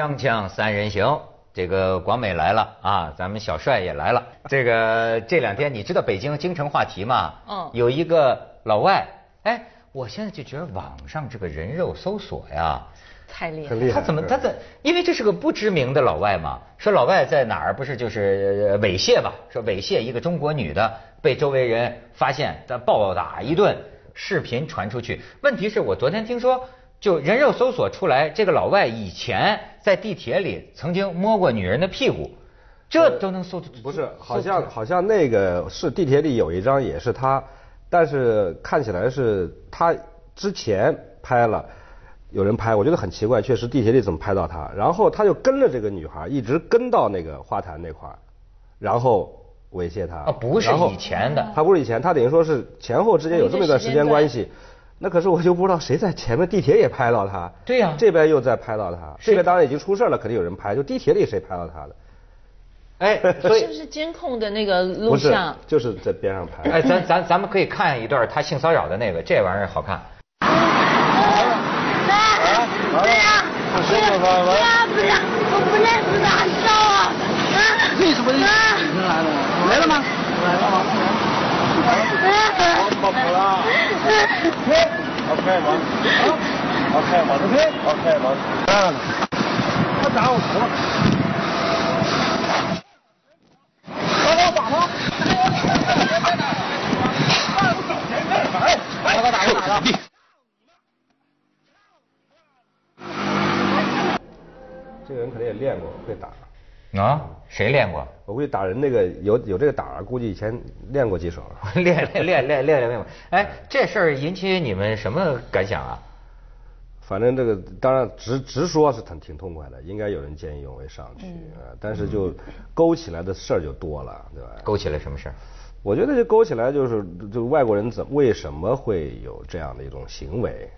锵锵三人行，这个广美来了啊，咱们小帅也来了。这个这两天你知道北京京城话题吗？嗯有一个老外，哎，我现在就觉得网上这个人肉搜索呀，太厉害了。他怎么他怎？因为这是个不知名的老外嘛，说老外在哪儿不是就是呃猥亵吧？说猥亵一个中国女的，被周围人发现，他暴打一顿，视频传出去。问题是我昨天听说，就人肉搜索出来，这个老外以前在地铁里曾经摸过女人的屁股，这都能搜不是，好像好像那个是地铁里有一张也是他，但是看起来是他之前拍了，有人拍，我觉得很奇怪，确实地铁里怎么拍到他？然后他就跟着这个女孩，一直跟到那个花坛那块儿，然后猥亵她。啊，不是以前的。他不是以前，他等于说是前后之间有这么一段时间关系。那可是我就不知道谁在前面地铁也拍到他，对呀这边又在拍到他，这边当然已经出事了，肯定有人拍，就地铁里谁拍到他的？哎，所以是不是监控的那个录不是像？，就是在边上拍。哎，咱咱咱们可以看一段他性骚扰的那个，这玩意儿好看。不要！不要！不要！不要！我不认识他，烧啊！啊！为什么你来了？来了吗？来了吗？我跑了。OK 吗？OK 吗？OK 吗？嗯。他打我头了。把我打他！把他打我打他！这个人肯定也练过，会打。啊，谁练过？我估计打人那个有有这个胆儿，估计以前练过几手。练练练练练练练。哎，这事儿引起你们什么感想啊？反正这个当然直直说是挺挺痛快的，应该有人见义勇为上去啊，但是就勾起来的事儿就多了，对吧？勾起来什么事儿？我觉得这勾起来就是，就外国人怎为什么会有这样的一种行为？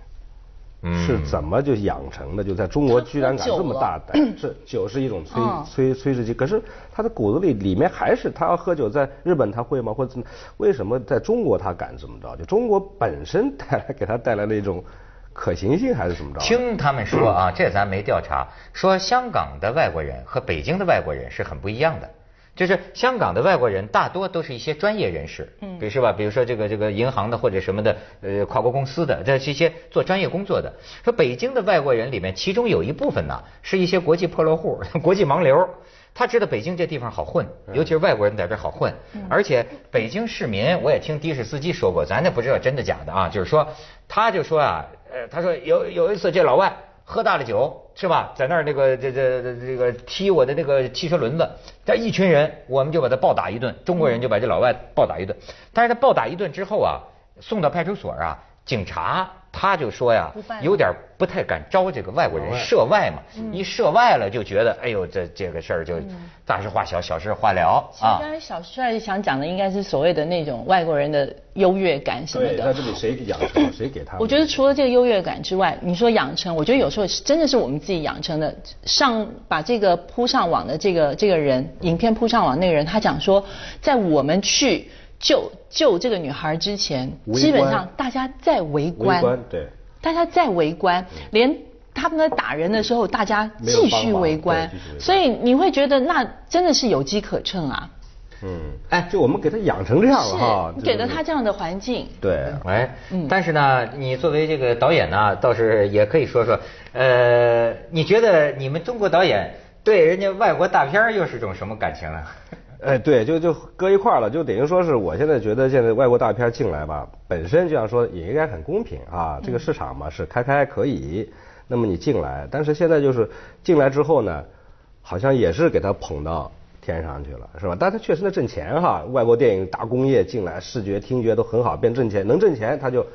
嗯是怎么就养成的？就在中国居然敢这么大胆？是酒是一种催嗯催催制剂，可是他的骨子里里面还是他要喝酒，在日本他会吗？或者怎么为什么在中国他敢这么着？就中国本身带来给他带来了一种可行性还是怎么着？听他们说啊，这咱没调查，说香港的外国人和北京的外国人是很不一样的。就是香港的外国人大多都是一些专业人士，嗯，比如说吧，比如说这个这个银行的或者什么的，呃，跨国公司的，这是一些做专业工作的。说北京的外国人里面，其中有一部分呢是一些国际破落户、国际盲流。他知道北京这地方好混，尤其是外国人在这儿好混，而且北京市民，我也听的士司机说过，咱也不知道真的假的啊，就是说，他就说啊，呃，他说有有一次这老外喝大了酒是吧，在那儿那个这这这个踢我的那个汽车轮子，这一群人我们就把他暴打一顿，中国人就把这老外暴打一顿，但是他暴打一顿之后啊，送到派出所啊，警察他就说呀有点不太敢招这个外国人涉外嘛，一涉外了就觉得哎呦这这个事儿就大事化小，小事化了啊其实刚。才小帅想讲的应该是所谓的那种外国人的优越感什么的，在这。里谁养成？谁给他？我觉得除了这个优越感之外，你说养成，我觉得有时候是真的是我们自己养成的。上把这个铺上网的这个这个人，影片铺上网那个人，他讲说，在我们去救救这个女孩之前，基本上大家在围围观，观对。大家在围观，连他们在打人的时候，大家继续围观所以你会觉得那真的是有机可乘啊。嗯，哎，就我们给他养成这样是了哈，你给了他这样的环境，对，哎，嗯但是呢，你作为这个导演呢，倒是也可以说说，呃，你觉得你们中国导演对人家外国大片又是种什么感情呢？哎，对，就就搁一块儿了，就等于说是我现在觉得现在外国大片进来吧，本身就像说也应该很公平啊，这个市场嘛是开开可以，那么你进来，但是现在就是进来之后呢，好像也是给它捧到天上去了，是吧？但它确实能挣钱哈，外国电影大工业进来，视觉、听觉都很好，变挣钱，能挣钱，它就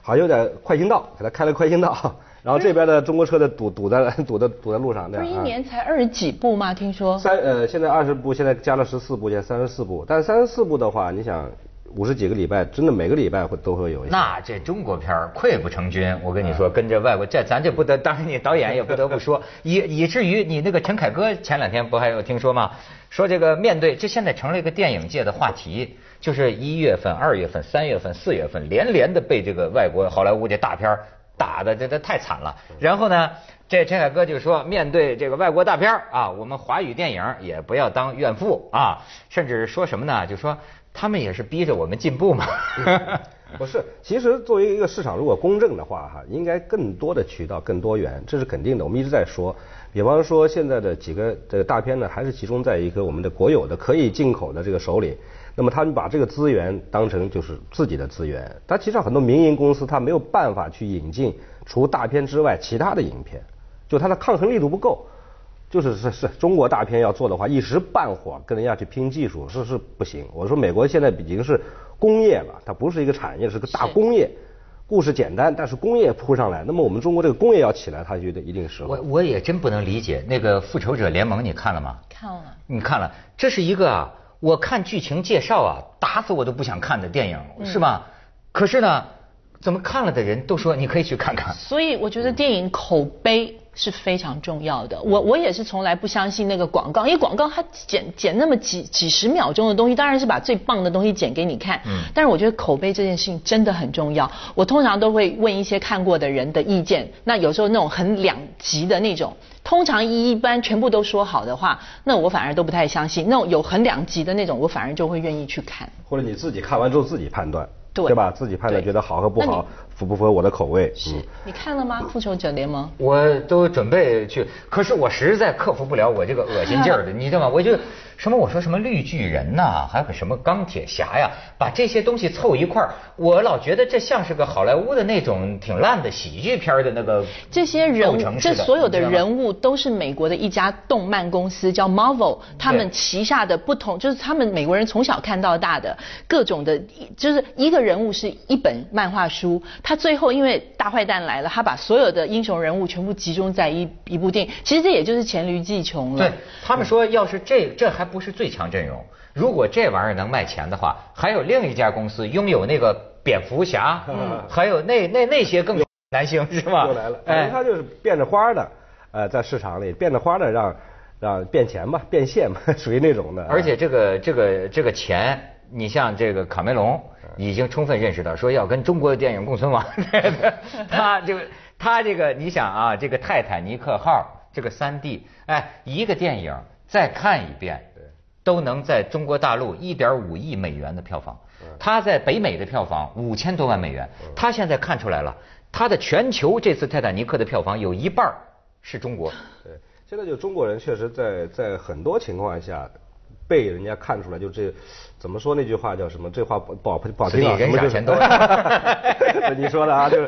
好像有点快心道，给它开了快心道，然后这边的中国车的堵堵在 堵在堵在路上，不是一这样啊。年才二十几部吗？听说。三呃，现在二十部，现在加了十四部，现在三十四部。但是三十四部的话，你想五十几个礼拜，真的每个礼拜会都会有一些。那这中国片儿溃不成军，我跟你说，跟着外国这咱这不得，当然你导演也不得不说，以以至于你那个陈凯歌前两天不还有听说吗？说这个面对这现在成了一个电影界的话题，就是一月份、二月份、三月份、四月份连连的被这个外国好莱坞这大片儿打的这这太惨了。然后呢，这陈凯歌就说，面对这个外国大片啊，我们华语电影也不要当怨妇啊，甚至说什么呢？就说他们也是逼着我们进步嘛。不是，其实作为一个市场，如果公正的话，哈，应该更多的渠道、更多元，这是肯定的。我们一直在说，比方说现在的几个这个大片呢，还是集中在一个我们的国有的可以进口的这个手里。那么他们把这个资源当成就是自己的资源，但其实很多民营公司它没有办法去引进除大片之外其他的影片，就它的抗衡力度不够。就是是是中国大片要做的话，一时半会儿跟人家去拼技术是是不行。我说美国现在已经是工业了，它不是一个产业，是个大工业。故事简单，但是工业铺上来，那么我们中国这个工业要起来，它就得一定时候。我我也真不能理解那个复仇者联盟，你看了吗？看了。你看了，这是一个啊，我看剧情介绍啊，打死我都不想看的电影，是吧？可是呢，怎么看了的人都说你可以去看看。所以我觉得电影口碑是非常重要的。我我也是从来不相信那个广告，因为广告它剪剪那么几几十秒钟的东西，当然是把最棒的东西剪给你看。嗯。但是我觉得口碑这件事情真的很重要。我通常都会问一些看过的人的意见。那有时候那种很两极的那种，通常一一般全部都说好的话，那我反而都不太相信。那种有很两极的那种，我反而就会愿意去看。或者你自己看完之后自己判断。对。对吧？自己判断觉得好和不好，符不符合我的口味？是。你看了吗？复仇者联盟？我都准备去，可是我实在克服不了我这个恶心劲儿的，你知道吗？我就什么我说什么绿巨人呐，还有个什么钢铁侠呀，把这些东西凑一块儿，我老觉得这像是个好莱坞的那种挺烂的喜剧片的那个这些人物，这所有的人物都是美国的一家动漫公司叫 Marvel，他们旗下的不同，就是他们美国人从小看到大的各种的，就是一个人物是一本漫画书，他最后因为大坏蛋来了，他把所有的英雄人物全部集中在一一部电影，其实这也就是黔驴技穷了。对他们说，要是这这还不是最强阵容，如果这玩意儿能卖钱的话，还有另一家公司拥有那个蝙蝠侠，还有那那那些更男星是吧？又来了，反正他，就是变着花的，呃，在市场里变着花的让让变钱吧，变现嘛，属于那种的。而且这个这个这个钱，你像这个卡梅隆已经充分认识到，说要跟中国的电影共存亡。他这个他这个，你想啊，这个泰坦尼克号这个三 D，哎，一个电影再看一遍，都能在中国大陆一点五亿美元的票房，他在北美的票房五千多万美元，他现在看出来了，他的全球这次泰坦尼克的票房有一半是中国。对，现在就中国人确实在在很多情况下被人家看出来，就这怎么说那句话叫什么？这话不不好不好听啊，什么就是傻钱多 你说的啊，就是、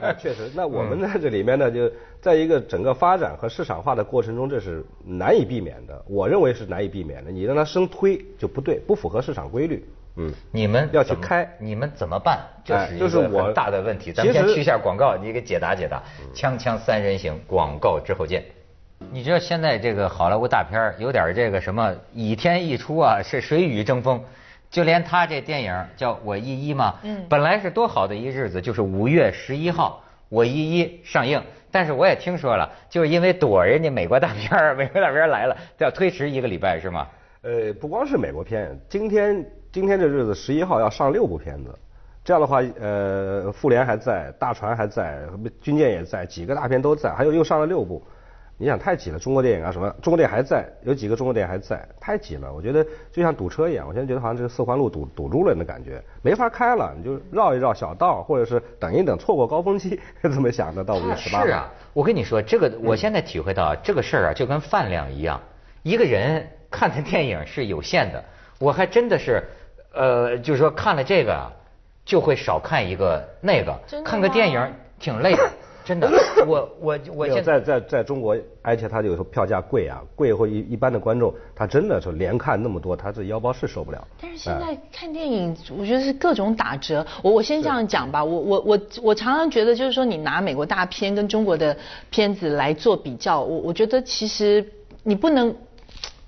呃 确实。那我们在这里面呢，就在一个整个发展和市场化的过程中，这是难以避免的。我认为是难以避免的。你让它生推就不对，不符合市场规律。嗯，你们要去开你们怎么办？这哎是一就是我个很大的问题。咱们先去一下广告，你给解答解答。锵锵三人行，广告之后见。你知道现在这个好莱坞大片儿有点这个什么倚天一出啊，是谁与争锋。就连他这电影叫《我一一》嘛，嗯本来是多好的一日子，就是五月十一号《我一一》上映。但是我也听说了，就是因为躲人家美国大片儿，美国大片儿来了，要推迟一个礼拜是吗？呃，不光是美国片，今天今天这日子十一号要上六部片子，这样的话，呃，复联还在，大船还在，军舰也在，几个大片都在，还有又上了六部。你想太挤了，中国电影啊什么，中国电影还在，有几个中国电影还在，太挤了。我觉得就像堵车一样，我现在觉得好像这个四环路堵堵住了那感觉，没法开了，你就绕一绕小道，或者是等一等，错过高峰期，这么想的到五月十八号。是啊，我跟你说，这个我现在体会到这个事儿啊，就跟饭量一样，一个人看的电影是有限的。我还真的是，呃，就是说看了这个啊，就会少看一个那个看个电影挺累的，真的。我我我现在在在中国，而且他有时候票价贵啊，贵或一一般的观众，他真的是连看那么多，他这腰包是受不了。但是现在哎看电影，我觉得是各种打折。我我先这样讲吧，我我我我常常觉得就是说，你拿美国大片跟中国的片子来做比较，我我觉得其实你不能。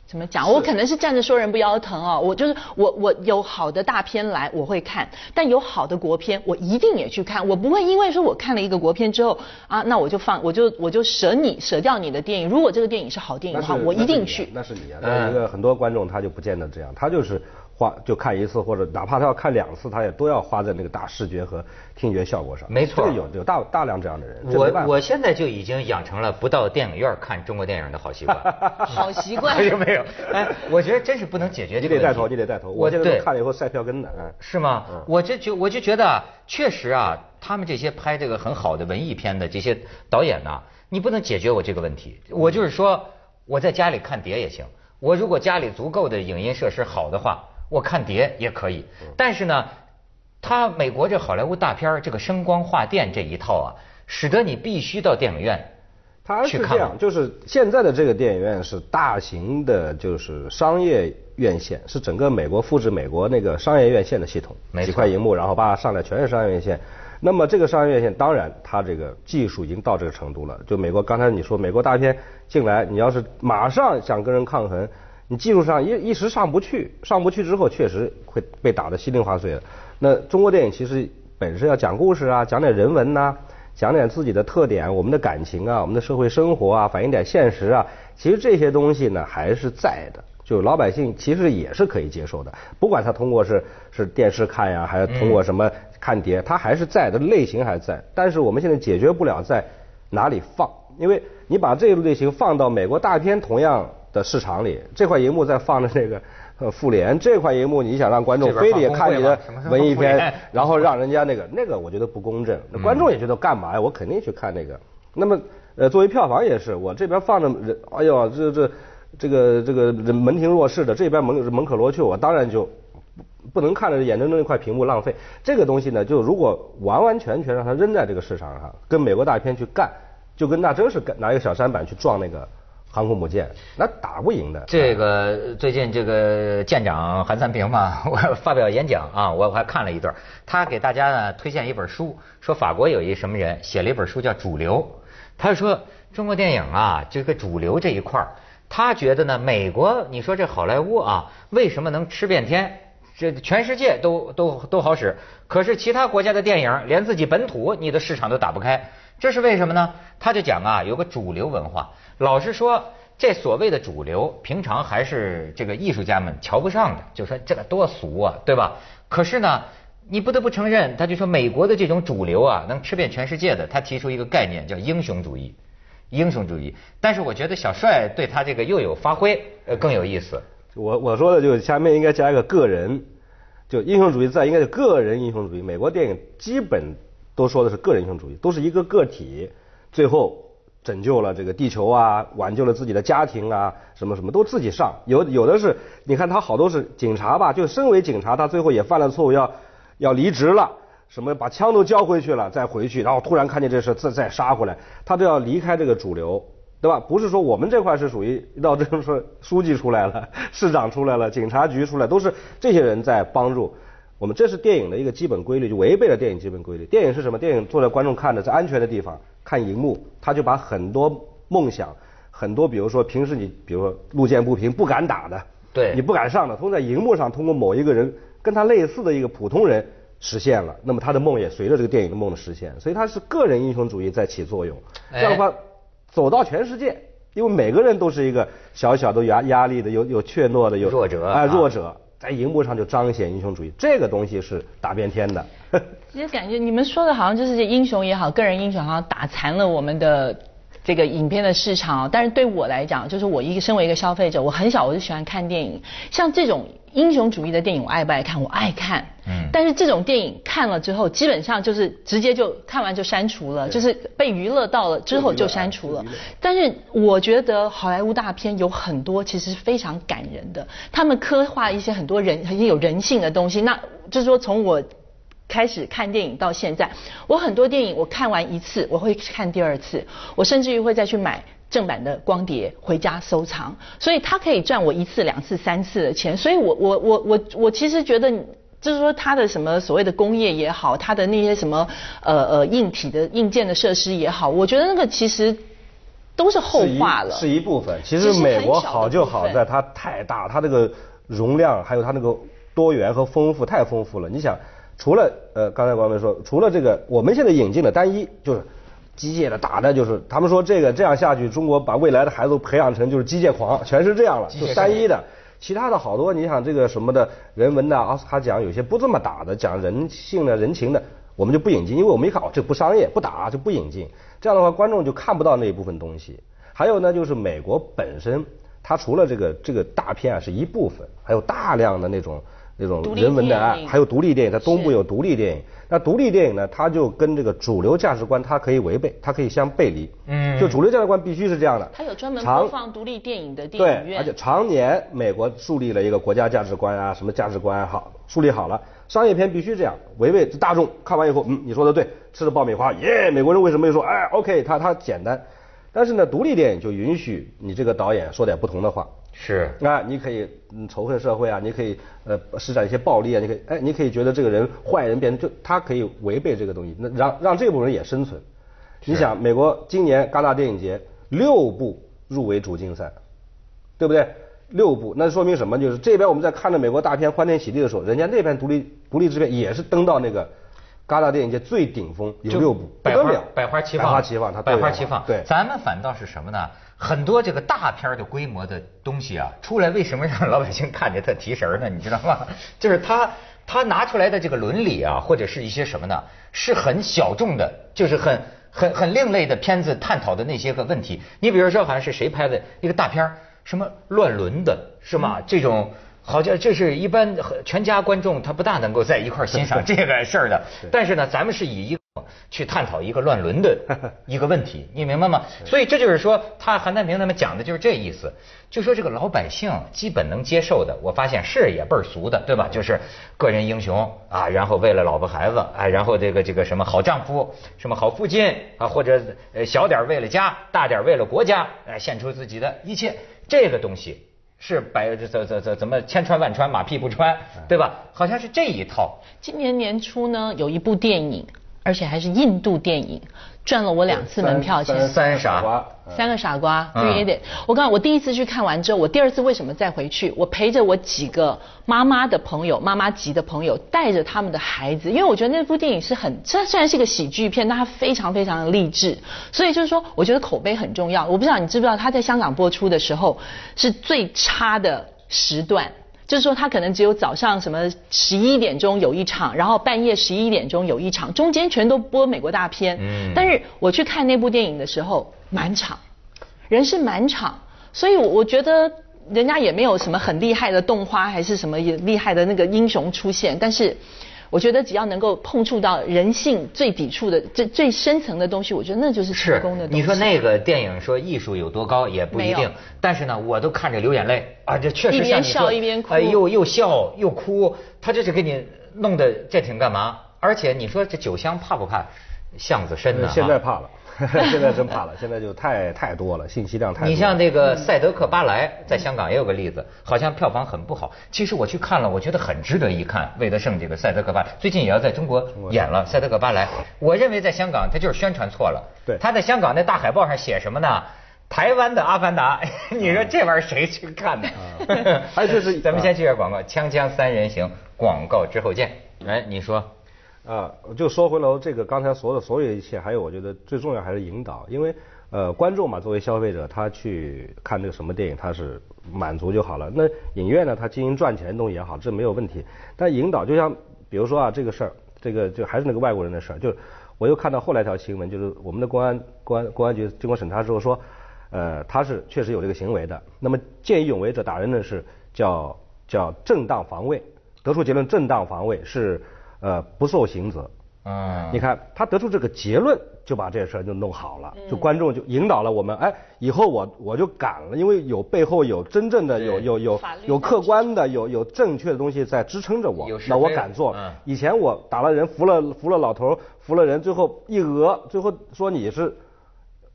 怎么讲？我可能是站着说人不腰疼哦。我就是我，我有好的大片来我会看，但有好的国片我一定也去看。我不会因为说我看了一个国片之后啊，那我就放我就我就舍你舍掉你的电影。如果这个电影是好电影的话，我一定去。那是你啊，嗯但是一个很多观众他就不见得这样，他就是花就看一次，或者哪怕他要看两次，他也都要花在那个大视觉和听觉效果上。没错这个有有大大量这样的人。我我现在就已经养成了不到电影院看中国电影的好习惯。好习惯。有没有？哎，我觉得真是不能解决这个问题。你得带头，你得带头。我现在对看了以后晒票根的，嗯。是吗？我就觉我就觉得啊，确实啊，他们这些拍这个很好的文艺片的这些导演呐、你不能解决我这个问题。我就是说，我在家里看碟也行。我如果家里足够的影音设施好的话，我看碟也可以。但是呢，他美国这好莱坞大片儿这个声光画电这一套啊，使得你必须到电影院它去看吗是这样，就是现在的这个电影院是大型的，就是商业院线，是整个美国复制美国那个商业院线的系统，几块银幕，然后叭上来全是商业院线。那么这个商业院线，当然它这个技术已经到这个程度了。就美国刚才你说美国大片进来，你要是马上想跟人抗衡，你技术上一一时上不去，上不去之后确实会被打得稀里哗碎的。那中国电影其实本身要讲故事啊，讲点人文呐、讲点自己的特点，我们的感情啊，我们的社会生活啊，反映点现实啊，其实这些东西呢还是在的。就老百姓其实也是可以接受的，不管他通过是是电视看呀，还是通过什么看碟，它还是在的，类型还在。但是我们现在解决不了在哪里放，因为你把这个类型放到美国大片同样的市场里，这块荧幕在放着这个呃复联，这块荧幕你想让观众非得看你的文艺片，然后让人家那个那个，我觉得不公正。那观众也觉得干嘛呀？我肯定去看那个。那么呃，作为票房也是，我这边放着人，哎呦，这这这个这个人门庭若市的，这边门门可罗雀，我当然就不不能看着眼睁睁一块屏幕浪费。这个东西呢，就如果完完全全让它扔在这个市场上，跟美国大片去干，就跟那真是干拿一个小舢板去撞那个航空母舰，那打不赢的。这个最近这个舰长韩三平嘛，我发表演讲啊，我还看了一段，他给大家呢推荐一本书，说法国有一什么人写了一本书叫《主流》，他说中国电影啊这个主流这一块，他觉得呢美国你说这好莱坞啊为什么能吃遍天？这全世界都都都好使，可是其他国家的电影连自己本土你的市场都打不开，这是为什么呢？他就讲啊，有个主流文化。老实说，这所谓的主流，平常还是这个艺术家们瞧不上的，就说这个多俗啊，对吧？可是呢，你不得不承认，他就说美国的这种主流啊，能吃遍全世界的，他提出一个概念叫英雄主义，英雄主义。但是我觉得小帅对他这个又有发挥，呃，更有意思。我我说的就是下面应该加一个个人，就英雄主义在应该是个人英雄主义。美国电影基本都说的是个人英雄主义，都是一个个体，最后拯救了这个地球啊，挽救了自己的家庭啊，什么什么都自己上。有有的是，你看他好多是警察吧，就身为警察，他最后也犯了错误，要要离职了。什么把枪都交回去了，再回去，然后突然看见这事，再再杀回来，他都要离开这个主流，对吧？不是说我们这块是属于到这种说书记出来了，市长出来了，警察局出来，都是这些人在帮助我们。这是电影的一个基本规律，就违背了电影基本规律。电影是什么？电影坐在观众看的，在安全的地方看荧幕，他就把很多梦想，很多比如说平时你比如说路见不平不敢打的，对你不敢上的，通过在荧幕上通过某一个人跟他类似的一个普通人。实现了，那么他的梦也随着这个电影的梦的实现，所以他是个人英雄主义在起作用。这样的话，走到全世界，因为每个人都是一个小小的压压力的，有有怯懦的，有弱者啊、啊弱者，在荧幕上就彰显英雄主义，这个东西是打遍天的。其实感觉你们说的好像就是这英雄也好，个人英雄好像打残了我们的这个影片的市场。但是对我来讲，就是我一个身为一个消费者，我很小我就喜欢看电影，像这种英雄主义的电影，我爱不爱看？我爱看。嗯但是这种电影看了之后，基本上就是直接就看完就删除了，就是被娱乐到了之后就删除了。但是我觉得好莱坞大片有很多其实是非常感人的，他们刻画一些很多人很有人性的东西。那就是说从我开始看电影到现在，我很多电影我看完一次，我会看第二次，我甚至于会再去买正版的光碟回家收藏，所以它可以赚我一次、两次、三次的钱。所以我我我我我其实觉得。就是说，它的什么所谓的工业也好，它的那些什么呃呃硬体的硬件的设施也好，我觉得那个其实都是后话了。是一是一部分。其实美国好就好在它太大，它这个容量还有它那个多元和丰富太丰富了。你想，除了呃刚才光明说，除了这个我们现在引进的单一就是。机械的打的就是，他们说这个这样下去，中国把未来的孩子都培养成就是机械狂，全是这样了，就单一的。其他的好多，你想这个什么的人文的奥斯卡奖，有些不这么打的，讲人性的人情的，我们就不引进，因为我们一看哦，这不商业，不打就不引进。这样的话，观众就看不到那一部分东西。还有呢，就是美国本身，它除了这个这个大片啊是一部分，还有大量的那种那种人文的爱，还有独立电影，它东部有独立电影。那独立电影呢，它就跟这个主流价值观它可以违背，它可以相背离。嗯就主流价值观必须是这样的。它有专门播放独立电影的电影对，院，而且常年美国树立了一个国家价值观啊，什么价值观好，树立好了，商业片必须这样，违背大众看完以后，嗯，你说的对，吃了爆米花，耶，美国人为什么又说，哎，OK，他他简单，但是呢，独立电影就允许你这个导演说点不同的话。是啊，你可以嗯仇恨社会啊，你可以呃施展一些暴力啊，你可以哎，你可以觉得这个人坏人变成就他可以违背这个东西，那让让这部分人也生存。你想，美国今年戛纳电影节六部入围主竞赛，对不对？六部，那说明什么？就是这边我们在看着美国大片欢天喜地的时候，人家那边独立独立制片也是登到那个戛纳电影节最顶峰，有六部，百花百花齐放，百花齐放，它百花齐放。对，咱们反倒是什么呢？很多这个大片的规模的东西啊，出来为什么让老百姓看着特提神呢？你知道吗？就是他他拿出来的这个伦理啊，或者是一些什么呢，是很小众的，就是很很很另类的片子探讨的那些个问题。你比如说，好像是谁拍的一个大片儿，什么乱伦的，是吗？这种。好像这是一般全家观众他不大能够在一块儿欣赏 这个事儿的，但是呢，咱们是以一个去探讨一个乱伦的 一个问题，你明白吗？所以这就是说，他韩丹平他们讲的就是这意思，就说这个老百姓基本能接受的，我发现是也倍儿俗的，对吧？就是个人英雄啊，然后为了老婆孩子，哎，然后这个这个什么好丈夫，什么好父亲啊，或者呃小点儿为了家，大点儿为了国家，哎，献出自己的一切，这个东西。是百怎怎怎怎么千穿万穿马屁不穿，对吧？好像是这一套。今年年初呢，有一部电影，而且还是印度电影，赚了我两次门票钱。三傻瓜三个傻瓜嗯 Three Idiot。我告诉你，我第一次去看完之后，我第二次为什么再回去？我陪着我几个妈妈的朋友、妈妈级的朋友，带着他们的孩子，因为我觉得那部电影是很，虽然虽然是一个喜剧片，但它非常非常的励志。所以就是说，我觉得口碑很重要。我不知道你知不知道，它在香港播出的时候是最差的时段。就是说，他可能只有早上什么十一点钟有一场，然后半夜十一点钟有一场，中间全都播美国大片。嗯但是我去看那部电影的时候，满场，人是满场，所以我我觉得人家也没有什么很厉害的动画，还是什么也厉害的那个英雄出现，但是。我觉得只要能够碰触到人性最抵触的、最最深层的东西，我觉得那就是成功的东西。你说那个电影说艺术有多高也不一定，但是呢，我都看着流眼泪啊，这确实一边像你说笑一边哭哎又又笑又哭，他这是给你弄的这挺干嘛？而且你说这酒香怕不怕巷子深呢？哈现在怕了，现在真怕了，现在就太太多了，信息量太多了。你像这个《赛德克巴莱》在香港也有个例子，好像票房很不好。其实我去看了，我觉得很值得一看。魏德胜这个《赛德克巴莱》最近也要在中国演了《赛德克巴莱》，我认为在香港他就是宣传错了。对他在香港那大海报上写什么呢？台湾的《阿凡达》，你说这玩意儿谁去看呢？哎就是 咱们先去下广告，《锵锵三人行》广告之后见。哎，你说。啊，就说回了这个刚才所有的所有一切，还有我觉得最重要还是引导，因为呃观众嘛，作为消费者，他去看这个什么电影，他是满足就好了。那影院呢，他经营赚钱的东西也好，这没有问题。但引导就像比如说啊，这个事儿，这个就还是那个外国人的事儿，就我又看到后来一条新闻，就是我们的公安公安公安局经过审查之后说，呃，他是确实有这个行为的。那么见义勇为者打人呢是叫叫正当防卫，得出结论正当防卫是。呃，不受刑责。嗯，你看他得出这个结论，就把这事儿就弄好了，就观众就引导了我们，哎，以后我我就敢了，因为有背后有真正的有有有有客观的有有正确的东西在支撑着我，那我敢做。嗯、以前我打了人，扶了扶了老头，扶了人，最后一讹，最后说你是。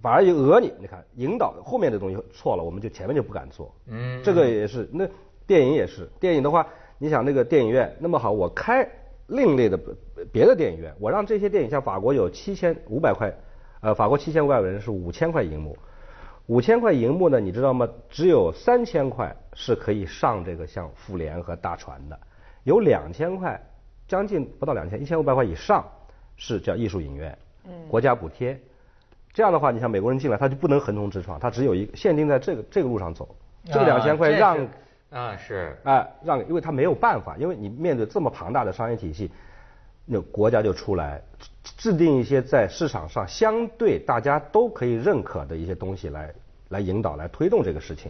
反而一讹你，你看引导后面的东西错了，我们就前面就不敢做。嗯，这个也是，那电影也是，电影的话，你想那个电影院那么好，我开。另类的别的电影院，我让这些电影像法国有七千五百块，呃，法国七千五百人是五千块银幕，五千块银幕呢，你知道吗？只有三千块是可以上这个像复联和大船的，有两千块，将近不到两千，一千五百块以上是叫艺术影院，嗯，国家补贴。这样的话，你像美国人进来，他就不能横冲直撞，他只有一限定在这个这个路上走，这个两千块让。啊，是。哎，让因为他没有办法，因为你面对这么庞大的商业体系，那国家就出来制定一些在市场上相对大家都可以认可的一些东西来来引导来推动这个事情，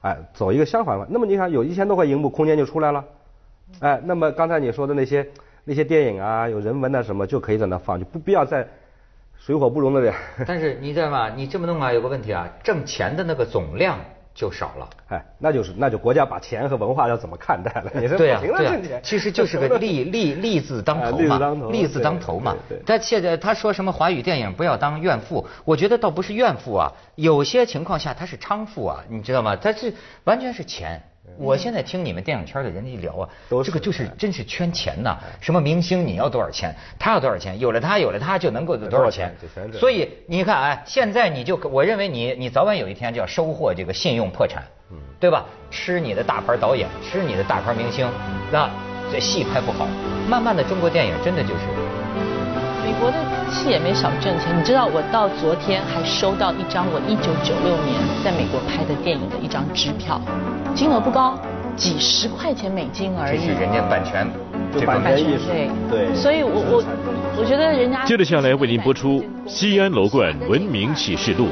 哎，走一个相反的。那么你想有一千多块银幕，空间就出来了，哎，那么刚才你说的那些那些电影啊，有人文的什么就可以在那放，就不必要在水火不容的。但是你知道吗？你这么弄啊，有个问题啊，挣钱的那个总量。就少了，哎，那就是那就国家把钱和文化要怎么看待了？你是对啊，对啊，其实就是个利利利字当头嘛，利字当头嘛。但现在他说什么华语电影不要当怨妇，我觉得倒不是怨妇啊，有些情况下他是娼妇啊，你知道吗？他是完全是钱。我现在听你们电影圈的人一聊啊，这个就是真是圈钱呐。什么明星你要多少钱，他要多少钱，有了他有了他就能够有多少钱。所以你看哎，现在你就我认为你你早晚有一天就要收获这个信用破产，对吧？吃你的大牌导演，吃你的大牌明星，那这戏拍不好，慢慢的中国电影真的就是。美国的戏也没少挣钱，你知道我到昨天还收到一张我一九九六年在美国拍的电影的一张支票。金额不高，几十块钱美金而已。这是人家版权，就版权意识。对，所以我我我觉得人家。接着下来为您播出《西安楼冠文明启示录》。